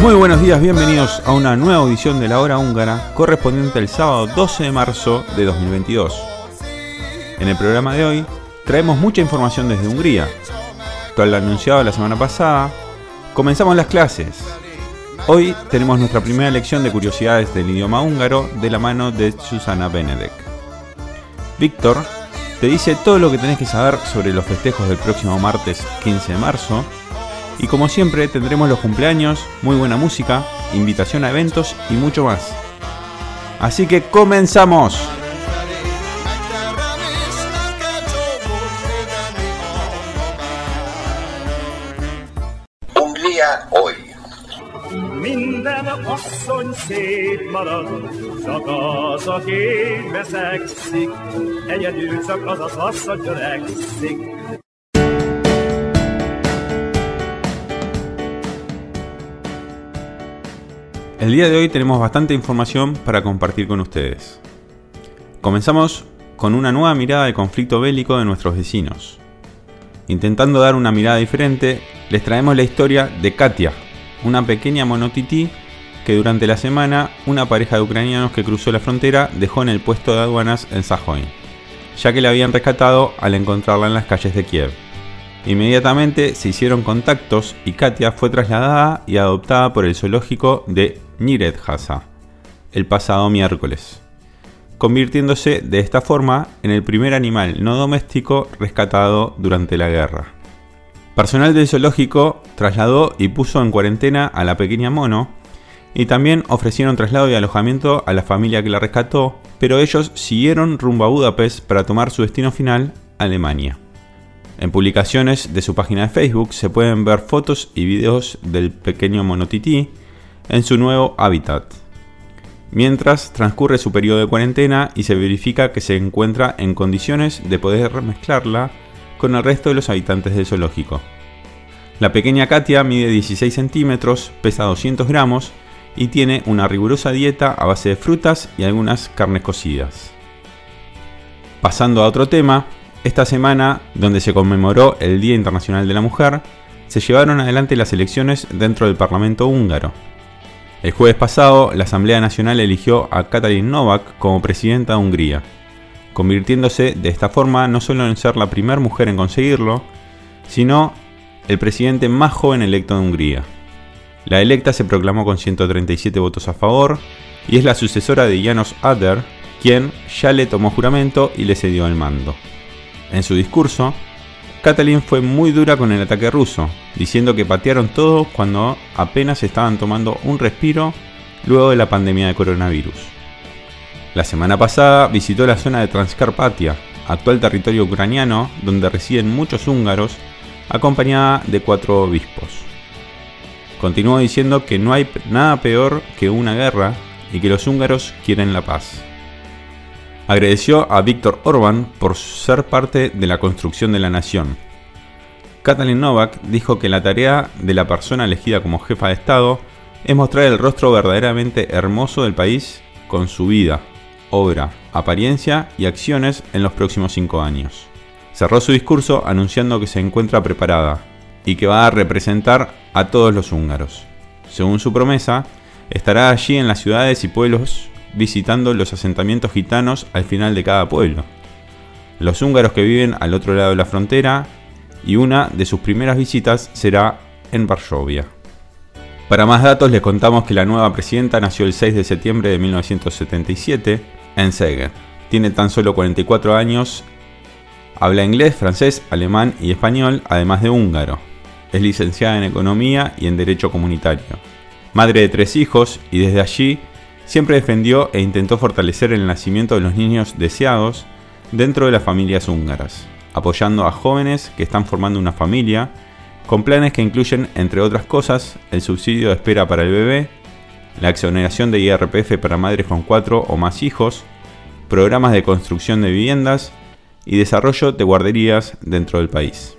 Muy buenos días, bienvenidos a una nueva edición de la hora húngara correspondiente al sábado 12 de marzo de 2022. En el programa de hoy traemos mucha información desde Hungría. Todo lo anunciado la semana pasada, comenzamos las clases. Hoy tenemos nuestra primera lección de curiosidades del idioma húngaro de la mano de Susana Benedek. Víctor te dice todo lo que tenés que saber sobre los festejos del próximo martes 15 de marzo. Y como siempre tendremos los cumpleaños, muy buena música, invitación a eventos y mucho más. Así que comenzamos. El día de hoy tenemos bastante información para compartir con ustedes. Comenzamos con una nueva mirada al conflicto bélico de nuestros vecinos. Intentando dar una mirada diferente, les traemos la historia de Katia, una pequeña monotití que durante la semana una pareja de ucranianos que cruzó la frontera dejó en el puesto de aduanas en Sajoin, ya que la habían rescatado al encontrarla en las calles de Kiev. Inmediatamente se hicieron contactos y Katia fue trasladada y adoptada por el zoológico de Nyíregyháza el pasado miércoles, convirtiéndose de esta forma en el primer animal no doméstico rescatado durante la guerra. Personal del zoológico trasladó y puso en cuarentena a la pequeña mono y también ofrecieron traslado y alojamiento a la familia que la rescató, pero ellos siguieron rumbo a Budapest para tomar su destino final, Alemania. En publicaciones de su página de Facebook se pueden ver fotos y videos del pequeño monotití en su nuevo hábitat. Mientras transcurre su periodo de cuarentena y se verifica que se encuentra en condiciones de poder mezclarla con el resto de los habitantes del zoológico. La pequeña Katia mide 16 centímetros, pesa 200 gramos y tiene una rigurosa dieta a base de frutas y algunas carnes cocidas. Pasando a otro tema, esta semana, donde se conmemoró el Día Internacional de la Mujer, se llevaron adelante las elecciones dentro del Parlamento húngaro. El jueves pasado, la Asamblea Nacional eligió a Katalin Novak como presidenta de Hungría, convirtiéndose de esta forma no solo en ser la primera mujer en conseguirlo, sino el presidente más joven electo de Hungría. La electa se proclamó con 137 votos a favor y es la sucesora de Janos Ader, quien ya le tomó juramento y le cedió el mando. En su discurso, Katalin fue muy dura con el ataque ruso, diciendo que patearon todo cuando apenas estaban tomando un respiro luego de la pandemia de coronavirus. La semana pasada visitó la zona de Transcarpatia, actual territorio ucraniano donde residen muchos húngaros, acompañada de cuatro obispos. Continuó diciendo que no hay nada peor que una guerra y que los húngaros quieren la paz. Agradeció a Víctor Orbán por ser parte de la construcción de la nación. Katalin Novak dijo que la tarea de la persona elegida como jefa de Estado es mostrar el rostro verdaderamente hermoso del país con su vida, obra, apariencia y acciones en los próximos cinco años. Cerró su discurso anunciando que se encuentra preparada y que va a representar a todos los húngaros. Según su promesa, estará allí en las ciudades y pueblos visitando los asentamientos gitanos al final de cada pueblo, los húngaros que viven al otro lado de la frontera y una de sus primeras visitas será en Varsovia. Para más datos les contamos que la nueva presidenta nació el 6 de septiembre de 1977 en Szeged. Tiene tan solo 44 años, habla inglés, francés, alemán y español, además de húngaro. Es licenciada en Economía y en Derecho Comunitario. Madre de tres hijos y desde allí siempre defendió e intentó fortalecer el nacimiento de los niños deseados dentro de las familias húngaras, apoyando a jóvenes que están formando una familia, con planes que incluyen, entre otras cosas, el subsidio de espera para el bebé, la exoneración de IRPF para madres con cuatro o más hijos, programas de construcción de viviendas y desarrollo de guarderías dentro del país.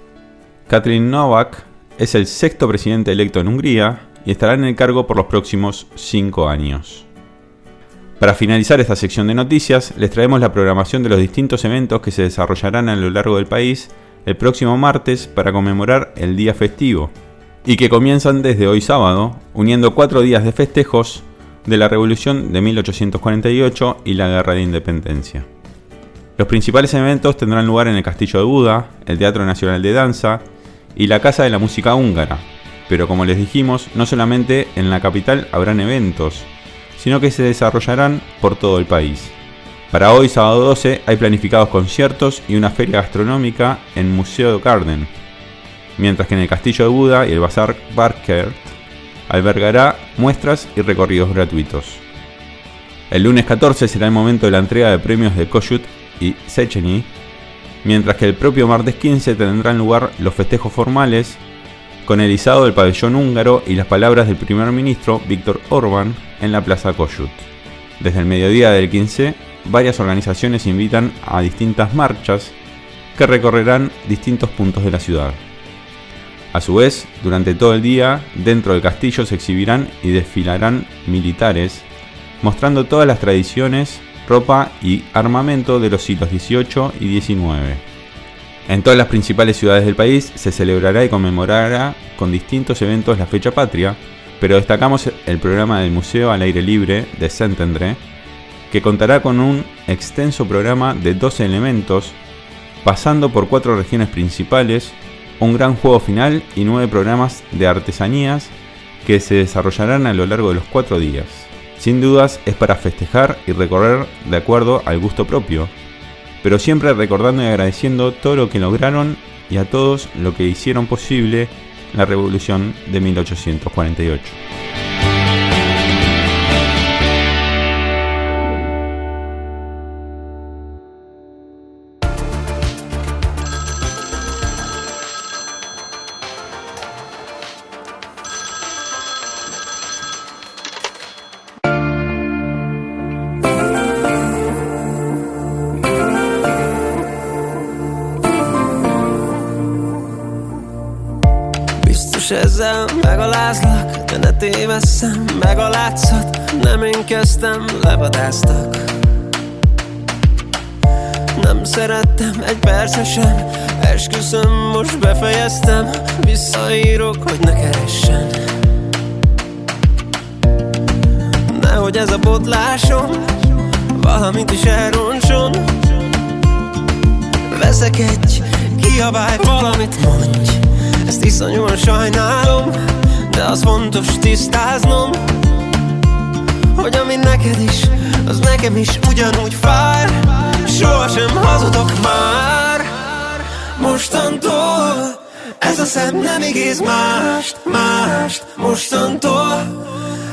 Katrin Novak es el sexto presidente electo en Hungría y estará en el cargo por los próximos cinco años. Para finalizar esta sección de noticias, les traemos la programación de los distintos eventos que se desarrollarán a lo largo del país el próximo martes para conmemorar el día festivo, y que comienzan desde hoy sábado, uniendo cuatro días de festejos de la Revolución de 1848 y la Guerra de Independencia. Los principales eventos tendrán lugar en el Castillo de Buda, el Teatro Nacional de Danza y la Casa de la Música Húngara, pero como les dijimos, no solamente en la capital habrán eventos, sino que se desarrollarán por todo el país. Para hoy, sábado 12, hay planificados conciertos y una feria gastronómica en Museo Garden, mientras que en el Castillo de Buda y el Bazar Barkert albergará muestras y recorridos gratuitos. El lunes 14 será el momento de la entrega de premios de Kossuth y Széchenyi, mientras que el propio martes 15 tendrán lugar los festejos formales con el izado del pabellón húngaro y las palabras del primer ministro Víctor Orbán en la Plaza Kossuth. Desde el mediodía del 15, varias organizaciones invitan a distintas marchas que recorrerán distintos puntos de la ciudad. A su vez, durante todo el día, dentro del castillo se exhibirán y desfilarán militares, mostrando todas las tradiciones, ropa y armamento de los siglos XVIII y XIX. En todas las principales ciudades del país se celebrará y conmemorará con distintos eventos la fecha patria, pero destacamos el programa del Museo al Aire Libre de Saint-André, que contará con un extenso programa de 12 elementos, pasando por cuatro regiones principales, un gran juego final y nueve programas de artesanías que se desarrollarán a lo largo de los cuatro días. Sin dudas es para festejar y recorrer de acuerdo al gusto propio, pero siempre recordando y agradeciendo todo lo que lograron y a todos lo que hicieron posible la revolución de 1848. kezdtem, levadáztak Nem szerettem egy perce sem Esküszöm, most befejeztem Visszaírok, hogy ne keressen. Nehogy ez a botlásom Valamit is elroncson. Veszek egy, kiabálj, valamit mondj Ezt iszonyúan sajnálom De az fontos tisztáznom Hogy ami neked is, az nekem is ugyanúgy fáj Sohasem hazudok már. Mostantól Ez a szem nem ígéz mást, mást. Mostantól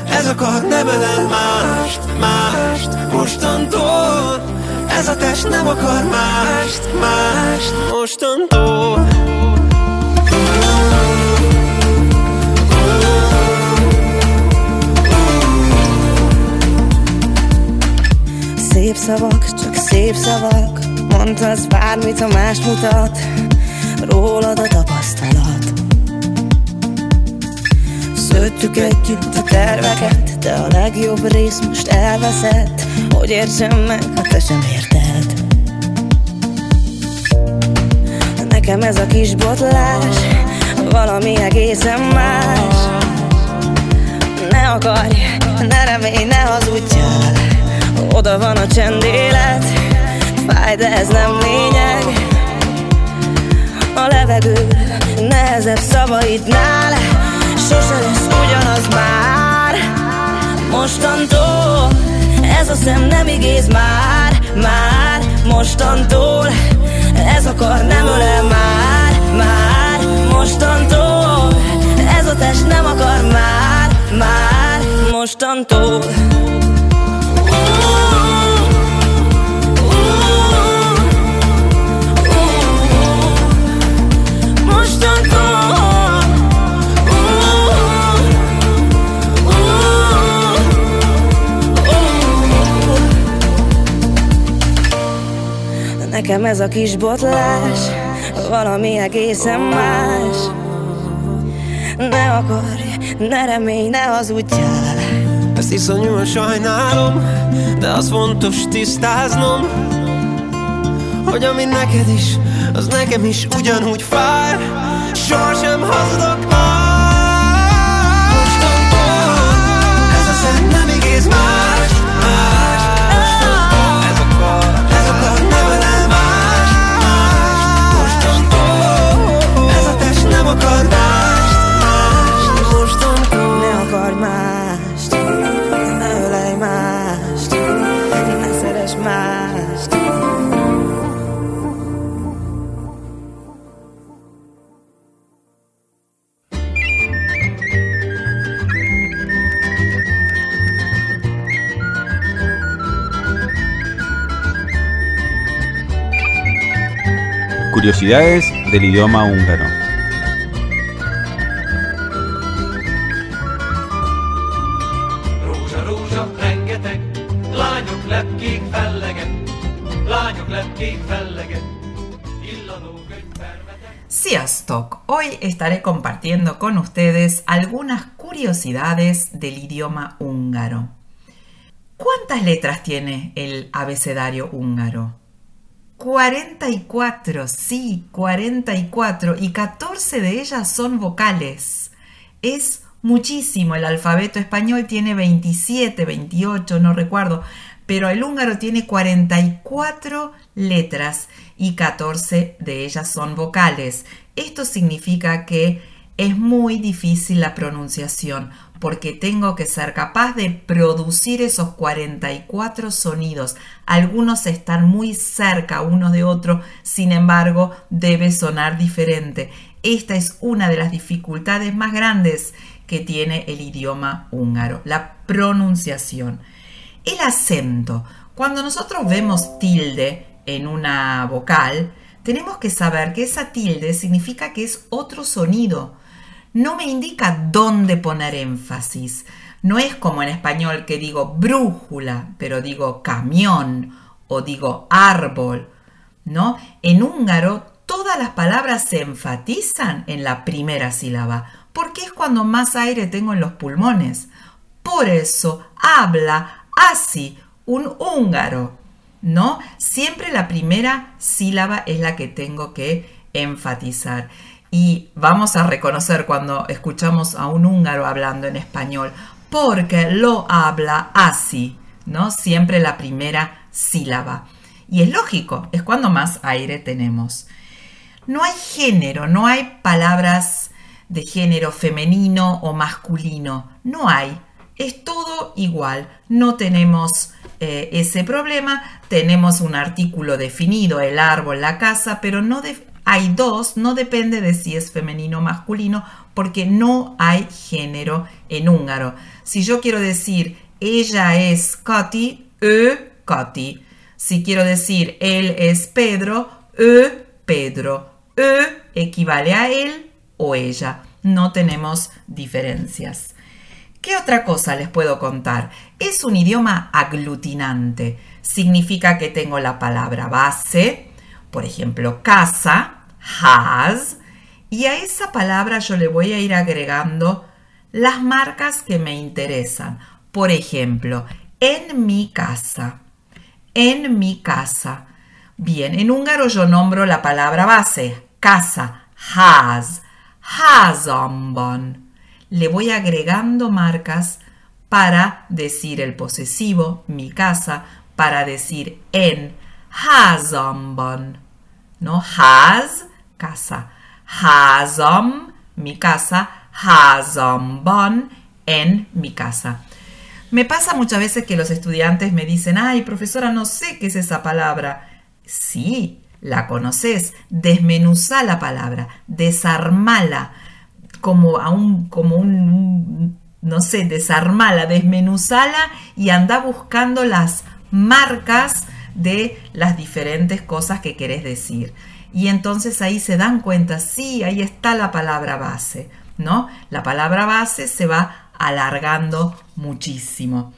ez akar nem ölel mást, mást. Mostantól ez a test nem akar mást, mást. Mostantól Szép szavak, csak szép szavak. Mondhatsz bármit, ha más mutat. Rólad a tapasztalat. Szőttük együtt a terveket De a legjobb rész most elveszett. Hogy értsem meg, ha te sem érted. Nekem ez a kis botlás Valami egészen más. Ne akarj, ne remélj, ne hazudjál Oda van a csendélet Fáj, de ez nem lényeg. A levegő nehezebb szavaidnál Sose lesz ugyanaz már. Mostantól ez a szem nem igéz már Már mostantól ez akar nem ölel már Már mostantól ez a test nem akar már Már Mostantól ez a kis botlás Valami egészen más. Ne akarj, ne remélj, ne hazudjál. Ezt iszonyúan sajnálom De az fontos tisztáznom Hogy ami neked is, az nekem is ugyanúgy fáj Sohasem hazudok már. Mostantól Ez a szent nem egész más, Curiosidades del idioma húngaro. Sziasztok! Hoy estaré compartiendo con ustedes algunas curiosidades del idioma húngaro. ¿Cuántas letras tiene el abecedario húngaro? 44, sí, 44, y 14 de ellas son vocales. Es muchísimo, el alfabeto español tiene 27, 28, no recuerdo, pero el húngaro tiene 44 letras y 14 de ellas son vocales. Esto significa que es muy difícil la pronunciación porque tengo que ser capaz de producir esos 44 sonidos. Algunos están muy cerca uno de otro, sin embargo, debe sonar diferente. Esta es una de las dificultades más grandes que tiene el idioma húngaro, la pronunciación. El acento. Cuando nosotros vemos tilde en una vocal, tenemos que saber que esa tilde significa que es otro sonido. No me indica dónde poner énfasis. No es como en español que digo brújula, pero digo camión o digo árbol. ¿No? En húngaro todas las palabras se enfatizan en la primera sílaba, porque es cuando más aire tengo en los pulmones. Por eso habla así un húngaro, ¿no? Siempre la primera sílaba es la que tengo que enfatizar. Y vamos a reconocer cuando escuchamos a un húngaro hablando en español, porque lo habla así, ¿no? Siempre la primera sílaba. Y es lógico, es cuando más aire tenemos. No hay género, no hay palabras de género femenino o masculino, no hay. Es todo igual, no tenemos eh, ese problema, tenemos un artículo definido, el árbol, la casa, pero no de- hay dos, no depende de si es femenino o masculino, porque no hay género en húngaro. Si yo quiero decir ella es Katy, ö Katy. Si quiero decir él es Pedro, ö Pedro. Ö equivale a él o ella. No tenemos diferencias. ¿Qué otra cosa les puedo contar? Es un idioma aglutinante. Significa que tengo la palabra base, por ejemplo, casa, has, y a esa palabra yo le voy a ir agregando las marcas que me interesan. Por ejemplo, en mi casa. En mi casa. Bien, en húngaro yo nombro la palabra base, casa, has, házamban. Le voy agregando marcas para decir el posesivo, mi casa, para decir en, házamban. ¿No? Ház, casa. Házam, mi casa. Házamban, en mi casa. Me pasa muchas veces que los estudiantes me dicen, ay, profesora, no sé qué es esa palabra. Sí, la conoces. Desmenuzá la palabra, desarmala como, a un, como un no sé, desarmala, desmenuzala y anda buscando las marcas de las diferentes cosas que querés decir. Y entonces ahí se dan cuenta, sí, ahí está la palabra base, ¿no? La palabra base se va alargando muchísimo.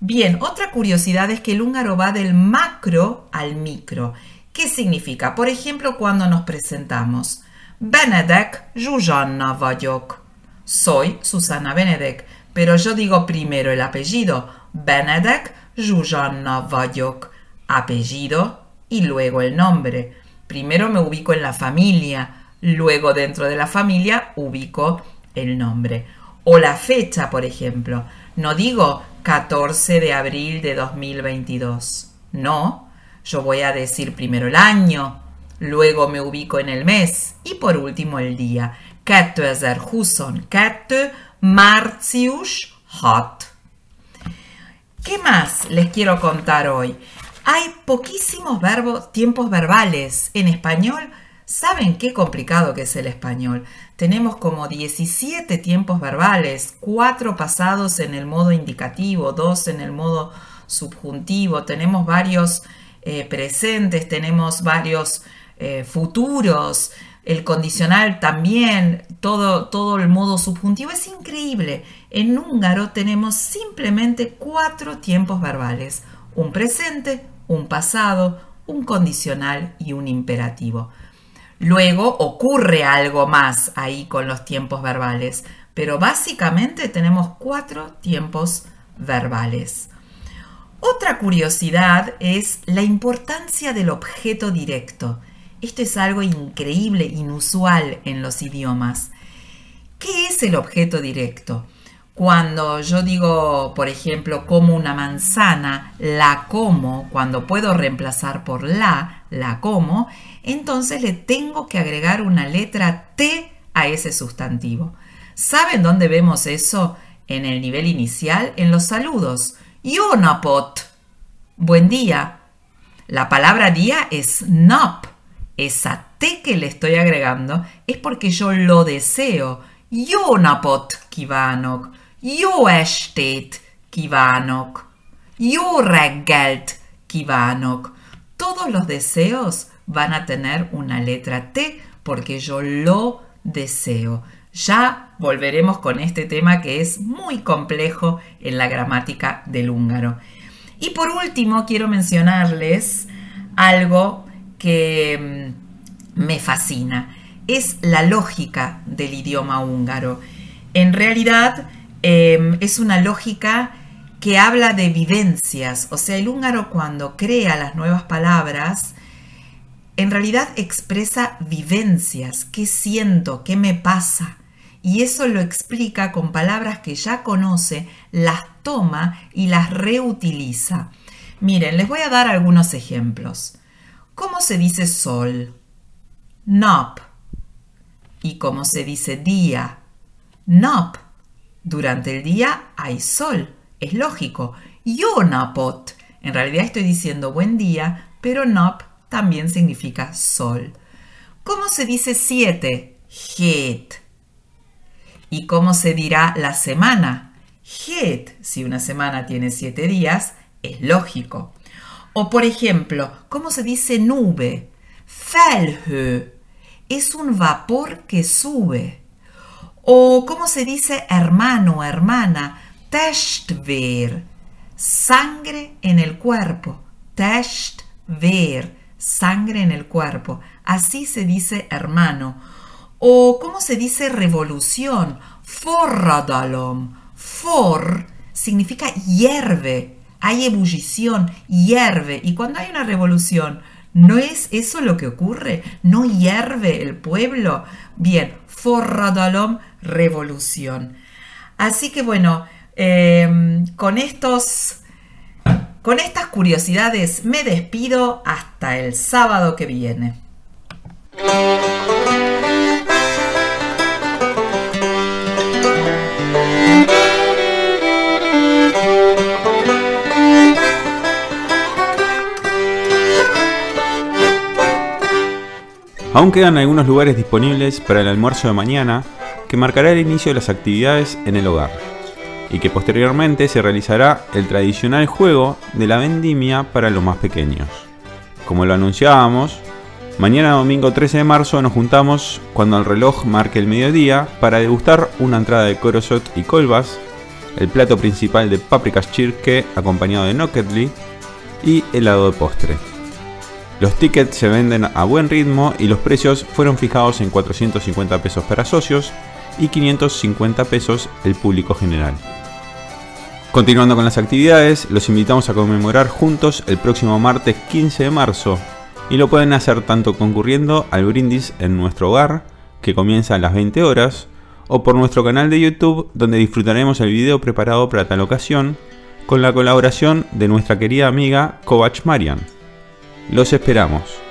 Bien, otra curiosidad es que el húngaro va del macro al micro. ¿Qué significa? Por ejemplo, cuando nos presentamos. Benedek Zsuzsanna vagyok. Soy Susana Benedek, pero yo digo primero el apellido. Benedek Zsuzsanna vagyok. Apellido y luego el nombre. Primero me ubico en la familia, luego dentro de la familia ubico el nombre. O la fecha, por ejemplo. No digo 14 de abril de 2022. No, yo voy a decir primero el año, luego me ubico en el mes y por último el día. 2022 Marcius Hot. ¿Qué más les quiero contar hoy? Hay poquísimos verbos, tiempos verbales en español. ¿Saben qué complicado que es el español? Tenemos como 17 tiempos verbales, 4 pasados en el modo indicativo, 2 en el modo subjuntivo, tenemos varios eh, presentes, tenemos varios eh, futuros, el condicional también, todo, todo el modo subjuntivo. Es increíble. En húngaro tenemos simplemente cuatro tiempos verbales. Un presente, un pasado, un condicional y un imperativo. Luego ocurre algo más ahí con los tiempos verbales, pero básicamente tenemos cuatro tiempos verbales. Otra curiosidad es la importancia del objeto directo. Esto es algo increíble, inusual en los idiomas. ¿Qué es el objeto directo? Cuando yo digo, por ejemplo, como una manzana, la como, cuando puedo reemplazar por la, la como, entonces le tengo que agregar una letra T a ese sustantivo. ¿Saben dónde vemos eso? En el nivel inicial, en los saludos. Yonapot. Buen día. La palabra día es nop esa T que le estoy agregando es porque yo lo deseo. Jó napot kívánok. Jó estét kívánok. Jó reggelt kívánok. Todos los deseos van a tener una letra T porque yo lo deseo. Ya volveremos con este tema que es muy complejo en la gramática del húngaro. Y por último, quiero mencionarles algo que mm, me fascina. Es la lógica del idioma húngaro. En realidad em, es una lógica que habla de vivencias. O sea, el húngaro cuando crea las nuevas palabras, en realidad expresa vivencias. ¿Qué siento? ¿Qué me pasa? Y eso lo explica con palabras que ya conoce, las toma y las reutiliza. Miren, les voy a dar algunos ejemplos. ¿Cómo se dice sol? Nop. ¿Y cómo se dice día? Nop. Durante el día hay sol. Es lógico. Yonapot. En realidad estoy diciendo buen día, pero nop también significa sol. ¿Cómo se dice siete? Het. ¿Y cómo se dirá la semana? Het. Si una semana tiene siete días, es lógico. O por ejemplo, ¿cómo se dice nube? Felhö. Es un vapor que sube. O ¿cómo se dice hermano, hermana? Testvér. Sangre en el cuerpo. Testvér. Sangre en el cuerpo. Así se dice hermano. O ¿cómo se dice revolución? Forradalom. For significa hierve hay ebullición, hierve. Y cuando hay una revolución, ¿no es eso lo que ocurre? ¿No hierve el pueblo? Bien, forradalom, revolución. Así que bueno, em, con estos... Con estas curiosidades me despido hasta el sábado que viene. Aún quedan algunos lugares disponibles para el almuerzo de mañana que marcará el inicio de las actividades en el hogar. y que posteriormente se realizará el tradicional juego de la vendimia para los más pequeños. Como lo anunciábamos, mañana domingo 13 de marzo nos juntamos cuando el reloj marque el mediodía para degustar una entrada de corosot y colbas, el plato principal de paprikas chirke acompañado de noketli y helado de postre. Los tickets se venden a buen ritmo y los precios fueron fijados en 450 pesos para socios y 550 pesos el público general. Continuando con las actividades, los invitamos a conmemorar juntos el próximo martes 15 de marzo y lo pueden hacer tanto concurriendo al brindis en nuestro hogar, que comienza a las 20 horas, o por nuestro canal de YouTube donde disfrutaremos el video preparado para tal ocasión con la colaboración de nuestra querida amiga Kovac Marian. Los esperamos.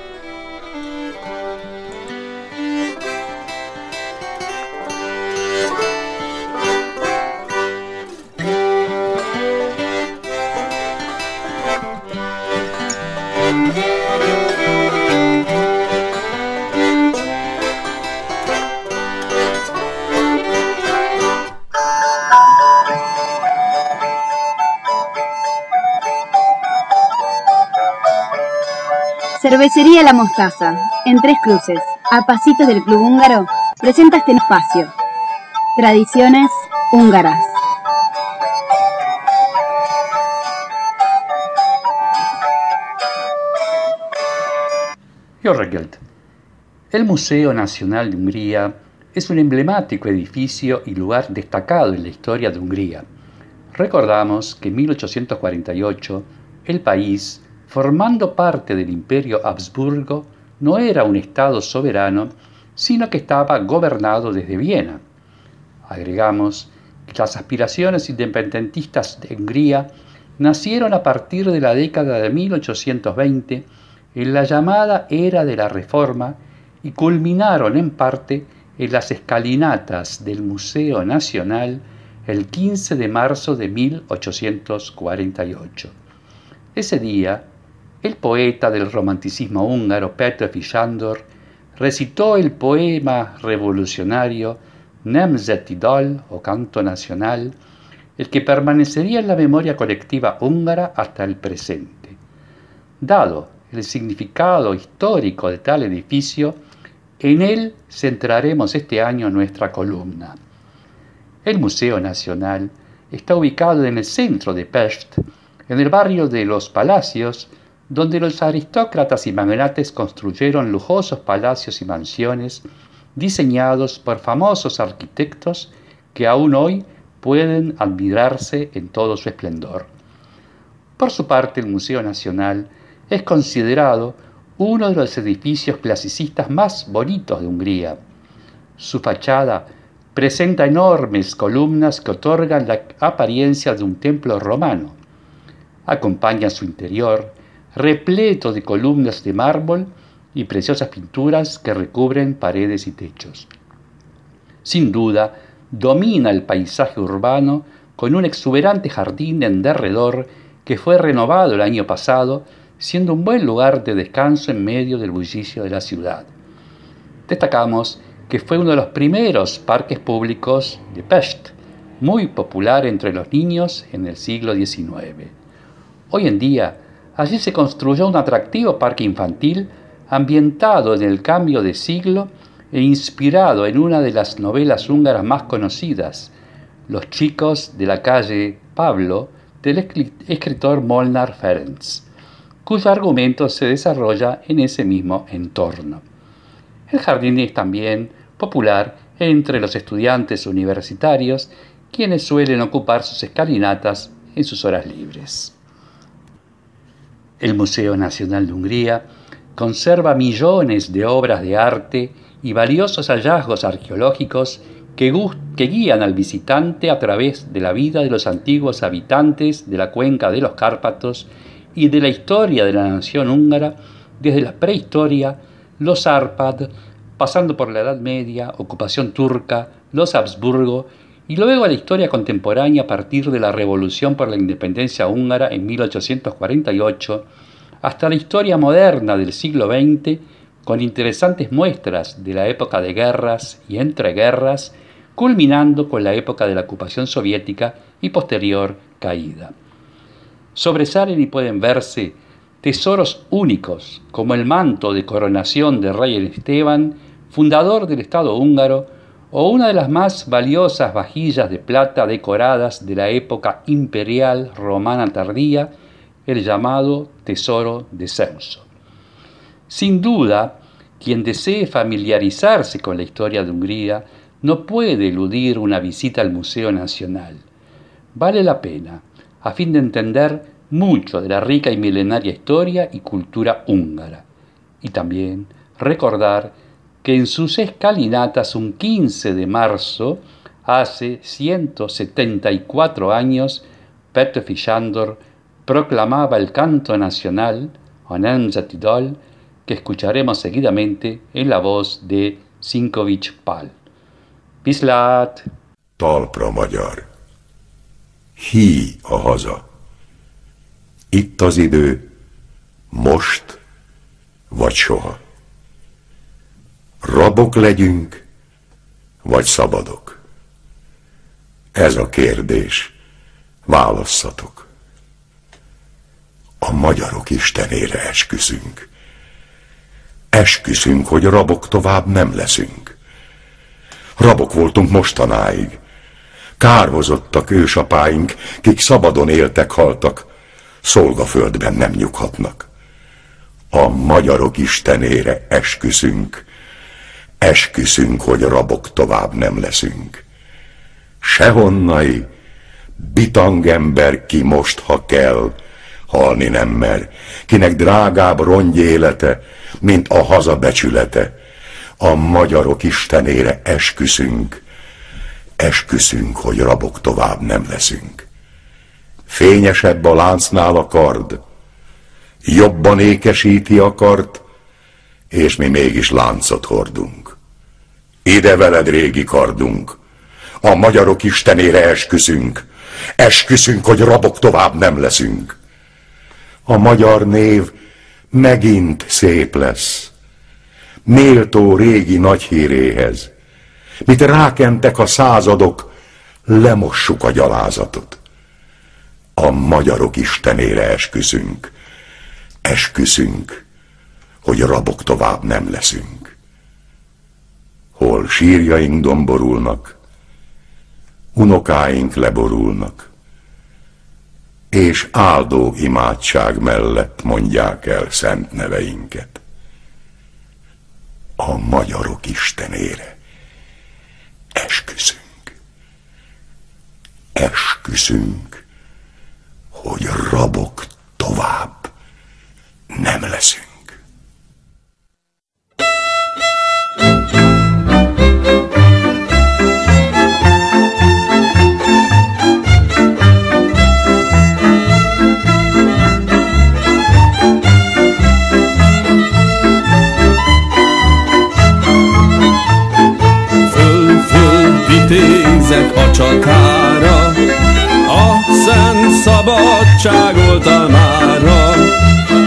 Cervecería La Mostaza, en Tres Cruces, a pasitos del Club Húngaro, presenta este espacio. Tradiciones húngaras. El Museo Nacional de Hungría es un emblemático edificio y lugar destacado en la historia de Hungría. Recordamos que en 1848 el país, formando parte del Imperio Habsburgo, no era un Estado soberano, sino que estaba gobernado desde Viena. Agregamos que las aspiraciones independentistas de Hungría nacieron a partir de la década de 1820 en la llamada Era de la Reforma y culminaron en parte en las escalinatas del Museo Nacional el 15 de marzo de 1848. Ese día, el poeta del romanticismo húngaro Petr Sándor recitó el poema revolucionario Nemzeti Dal o Canto Nacional, el que permanecería en la memoria colectiva húngara hasta el presente. Dado el significado histórico de tal edificio, en él centraremos este año nuestra columna. El Museo Nacional está ubicado en el centro de Pest, en el barrio de Los Palacios, donde los aristócratas y magnates construyeron lujosos palacios y mansiones diseñados por famosos arquitectos que aún hoy pueden admirarse en todo su esplendor. Por su parte, el Museo Nacional es considerado uno de los edificios clasicistas más bonitos de Hungría. Su fachada presenta enormes columnas que otorgan la apariencia de un templo romano. Acompaña su interior repleto de columnas de mármol y preciosas pinturas que recubren paredes y techos. Sin duda, domina el paisaje urbano con un exuberante jardín en derredor que fue renovado el año pasado, siendo un buen lugar de descanso en medio del bullicio de la ciudad. Destacamos que fue uno de los primeros parques públicos de Pest, muy popular entre los niños en el siglo XIX. Hoy en día, allí se construyó un atractivo parque infantil ambientado en el cambio de siglo e inspirado en una de las novelas húngaras más conocidas, Los chicos de la calle Pablo, del escritor Molnar Ferenc, cuyo argumento se desarrolla en ese mismo entorno. El jardín es también popular entre los estudiantes universitarios, quienes suelen ocupar sus escalinatas en sus horas libres. El Museo Nacional de Hungría conserva millones de obras de arte y valiosos hallazgos arqueológicos que, guían al visitante a través de la vida de los antiguos habitantes de la cuenca de los Cárpatos y de la historia de la nación húngara desde la prehistoria, los Árpad, pasando por la Edad Media, ocupación turca, los Habsburgo y luego la historia contemporánea a partir de la Revolución por la Independencia húngara en 1848, hasta la historia moderna del siglo XX, con interesantes muestras de la época de guerras y entreguerras, culminando con la época de la ocupación soviética y posterior caída. Sobresalen y pueden verse tesoros únicos como el manto de coronación de rey Esteban, fundador del Estado húngaro, o una de las más valiosas vajillas de plata decoradas de la época imperial romana tardía, el llamado Tesoro de Censo. Sin duda, quien desee familiarizarse con la historia de Hungría no puede eludir una visita al Museo Nacional. Vale la pena, a fin de entender mucho de la rica y milenaria historia y cultura húngara, y también recordar que en sus escalinatas un 15 de marzo, hace 174 años, Petr Fishandor proclamaba el canto nacional, Tidol, que escucharemos seguidamente en la voz de Sinkovics Pál. Viszlát! Talpra magyar. Hí a haza. Itt az idő, most vagy soha. Rabok legyünk, vagy szabadok? Ez a kérdés. Válasszatok. A magyarok istenére esküszünk. Esküszünk, hogy rabok tovább nem leszünk. Rabok voltunk mostanáig. Kárhozottak ősapáink, kik szabadon éltek, haltak, szolgaföldben nem nyughatnak. A magyarok istenére esküszünk, esküszünk, hogy rabok tovább nem leszünk. Sehonnai, bitangember ki most, ha kell, halni nem mer, kinek drágább rongy élete, mint a haza becsülete. A magyarok istenére esküszünk, esküszünk, hogy rabok tovább nem leszünk. Fényesebb a láncnál a kard, jobban ékesíti a kart, és mi mégis láncot hordunk. Ide veled, régi kardunk, a magyarok istenére esküszünk, esküszünk, hogy rabok tovább nem leszünk. A magyar név megint szép lesz, méltó régi nagy híréhez. Mit rákentek a századok, lemossuk a gyalázatot. A magyarok istenére esküszünk, esküszünk, hogy rabok tovább nem leszünk. Hol sírjaink domborulnak, unokáink leborulnak, és áldó imádság mellett mondják el szent neveinket. A magyarok istenére esküszünk. Esküszünk, hogy rabok tovább nem leszünk. Vitézek a csatára, a szent szabadság oltalmára.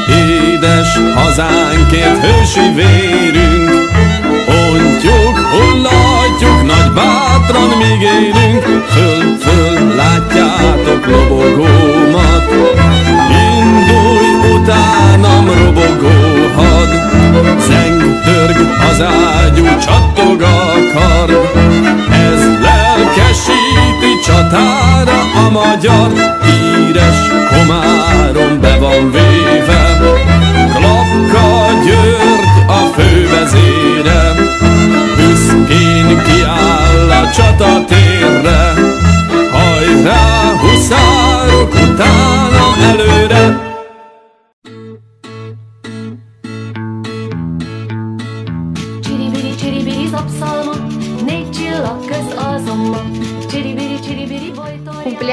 Édes hazánkért hősi vérünk, ontjuk, hullatjuk, nagy bátran míg élünk, föl, föl, látjátok lobogómat, indulj utánam robogó had, zeng, törg az ágyú, csattog a kard, csatára a magyar, híres komárom be van véve. Klapka György a fővezére, büszkén kiáll a csatatérre. Hajrá, huszárok, utána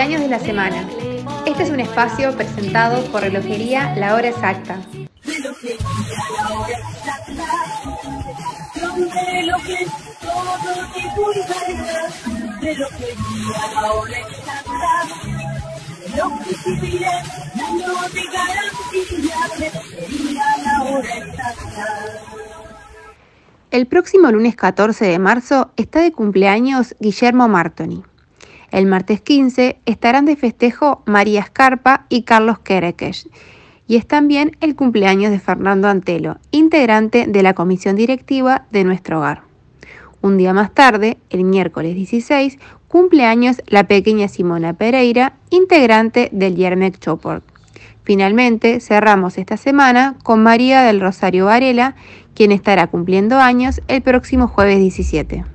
Cumpleaños de la semana. Este es un espacio presentado por Relojería La Hora Exacta. El próximo lunes 14 de marzo está de cumpleaños Guillermo Martoni. El martes 15 estarán de festejo María Escarpa y Carlos Querequesh. Y es también el cumpleaños de Fernando Antelo, integrante de la comisión directiva de nuestro hogar. Un día más tarde, el miércoles 16, cumpleaños la pequeña Simona Pereira, integrante del Yermec Choport. Finalmente, cerramos esta semana con María del Rosario Varela, quien estará cumpliendo años el próximo jueves 17.